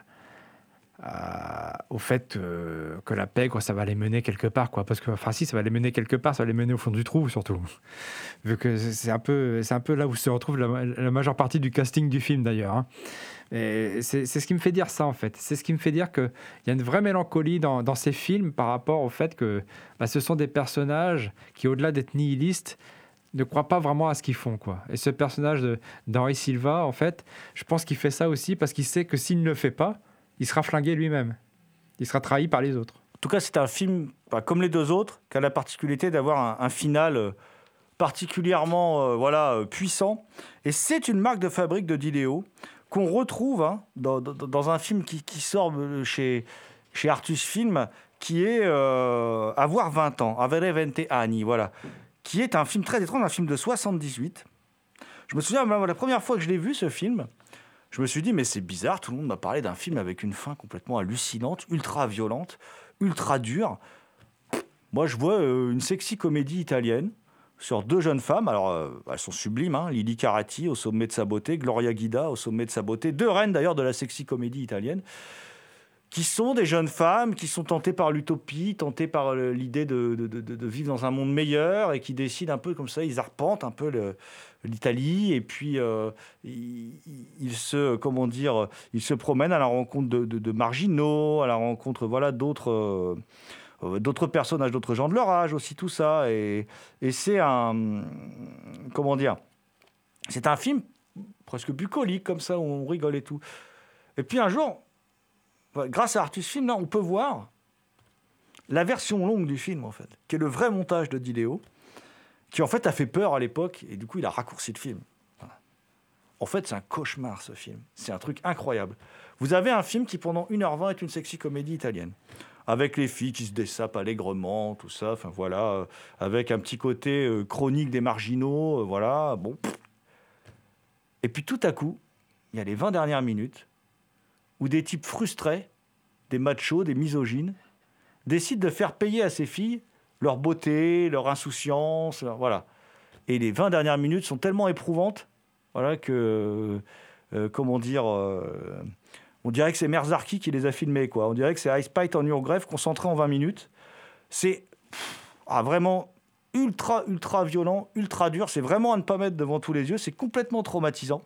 à- au fait que, que la pègre, ça va les mener quelque part, quoi. Parce que, enfin, si, ça va les mener quelque part, ça va les mener au fond du trou, surtout. [laughs] Vu que c'est un peu, c'est un peu là où se retrouve la, majeure partie du casting du film, d'ailleurs. hein. Et c'est ce qui me fait dire ça, en fait. C'est ce qui me fait dire qu'il y a une vraie mélancolie dans, ces films par rapport au fait que bah, ce sont des personnages qui, au-delà d'être nihilistes, ne croient pas vraiment à ce qu'ils font. Quoi. Et ce personnage d'Henri Silva, en fait, je pense qu'il fait ça aussi parce qu'il sait que s'il ne le fait pas, il sera flingué lui-même. Il sera trahi par les autres. En tout cas, c'est un film, bah, comme les deux autres, qui a la particularité d'avoir un, final euh, particulièrement euh, voilà, euh, puissant. Et c'est une marque de fabrique de Dileo qu'on retrouve hein, dans, un film qui, sort chez, chez Artus Film, qui est Avoir 20 ans, Avere 20 anni, voilà, qui est un film très étrange, un film de 78. Je me souviens, la première fois que je l'ai vu, ce film, je me suis dit, mais c'est bizarre, tout le monde m'a parlé d'un film avec une fin complètement hallucinante, ultra violente, ultra dure. Moi, je vois euh, une sexy comédie italienne sur deux jeunes femmes. Alors, euh, elles sont sublimes, hein, Lily Carati au sommet de sa beauté, Gloria Guida au sommet de sa beauté, deux reines d'ailleurs de la sexy comédie italienne, qui sont des jeunes femmes qui sont tentées par l'utopie, tentées par euh, l'idée de, de- vivre dans un monde meilleur et qui décident un peu comme ça, ils arpentent un peu le- l'Italie et puis euh, ils se, comment dire, ils se promènent à la rencontre de, de- marginaux, à la rencontre voilà d'autres. euh, euh, d'autres personnages, d'autres gens de leur âge aussi, tout ça. Et, c'est un. Comment dire C'est un film presque bucolique, comme ça, où on rigole et tout. Et puis un jour, grâce à Artus Film, là, on peut voir la version longue du film, en fait, qui est le vrai montage de Diléo, qui en fait a fait peur à l'époque, et du coup, il a raccourci le film. En fait, c'est un cauchemar, ce film. C'est un truc incroyable. Vous avez un film qui, pendant 1h20, est une sexy comédie italienne avec les filles qui se dessapent allègrement, tout ça, enfin voilà, avec un petit côté euh, chronique des marginaux, euh, voilà, bon. Et puis tout à coup, il y a les 20 dernières minutes où des types frustrés, des machos, des misogynes, décident de faire payer à ces filles leur beauté, leur insouciance, voilà. Et les 20 dernières minutes sont tellement éprouvantes, voilà, que, euh, comment dire, euh, on dirait que c'est Merzarki qui les a filmés, quoi. On dirait que c'est Ice Pite en Urgreffe concentré en 20 minutes. C'est ah, vraiment ultra, ultra violent, ultra dur. C'est vraiment à ne pas mettre devant tous les yeux. C'est complètement traumatisant.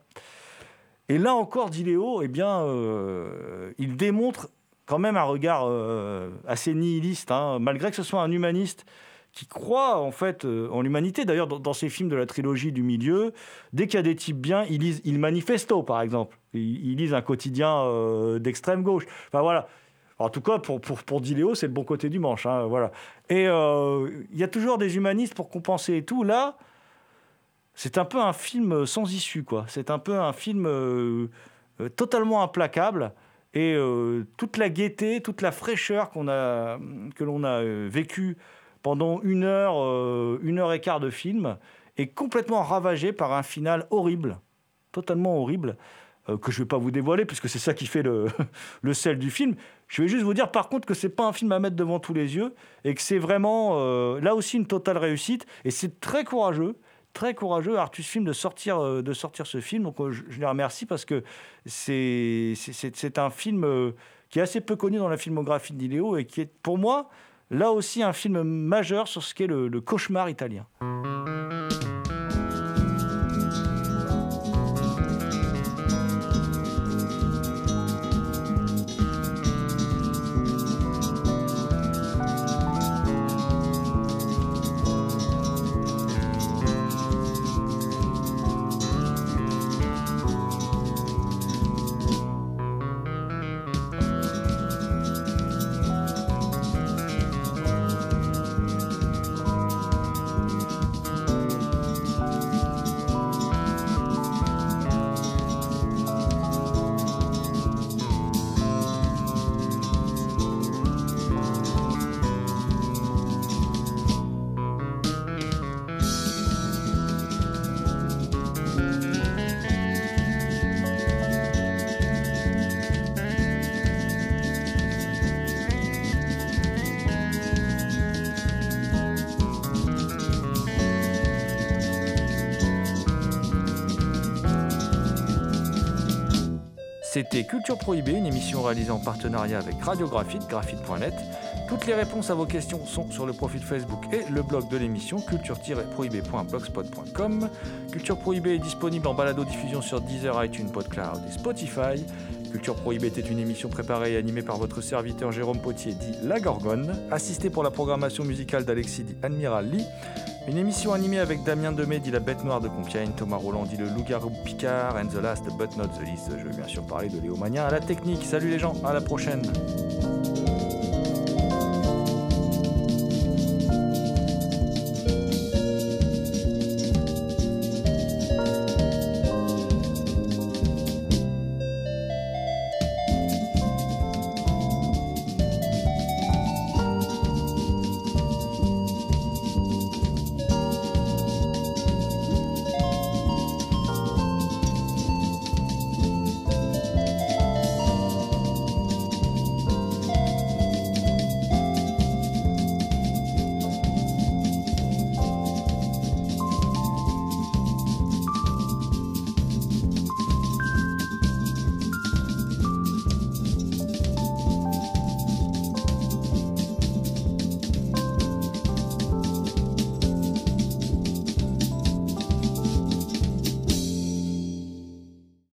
Et là encore, Diléo, eh bien, euh, il démontre quand même un regard euh, assez nihiliste, hein, malgré que ce soit un humaniste qui croit en fait euh, en l'humanité. D'ailleurs, dans, dans ces films de la trilogie du milieu, dès qu'il y a des types bien, ils lisent Il Manifesto, par exemple. Ils, lisent un quotidien euh, d'extrême gauche. Enfin voilà. En tout cas, pour, pour, pour Diléo, c'est le bon côté du manche. hein, voilà. Et il y a toujours des humanistes pour compenser et tout. Là, c'est un peu un film sans issue, quoi. C'est un peu un film totalement implacable. Et euh, toute la gaieté, toute la fraîcheur qu'on a, que l'on a euh, vécue pendant une heure, euh, une heure et quart de film est complètement ravagée par un final horrible, totalement horrible, que je ne vais pas vous dévoiler puisque c'est ça qui fait le, [laughs] le sel du film. Je vais juste vous dire par contre que c'est pas un film à mettre devant tous les yeux et que c'est vraiment là aussi une totale réussite et c'est très courageux. Très courageux, Artus Film, de sortir, euh, de sortir ce film. Donc, euh, je, les remercie parce que c'est un film euh, qui est assez peu connu dans la filmographie Diléo et qui est, pour moi, là aussi un film majeur sur ce qu'est le cauchemar italien. C'était Culture Prohibée, une émission réalisée en partenariat avec Radiographite, graphite.net. Toutes les réponses à vos questions sont sur le profil Facebook et le blog de l'émission culture-prohibée.blogspot.com. Culture Prohibée est disponible en balado-diffusion sur Deezer, iTunes, PodCloud et Spotify. Culture Prohibée était une émission préparée et animée par votre serviteur Jérôme Potier, dit La Gorgone, assisté pour la programmation musicale d'Alexis, dit Admiral Lee. Une émission animée avec Damien Demey, dit La Bête Noire de Compiègne, Thomas Roland, dit Le Loup-Garou Picard, and the last but not the least, je vais bien sûr parler de Léo Magnin à la technique. Salut les gens, à la prochaine.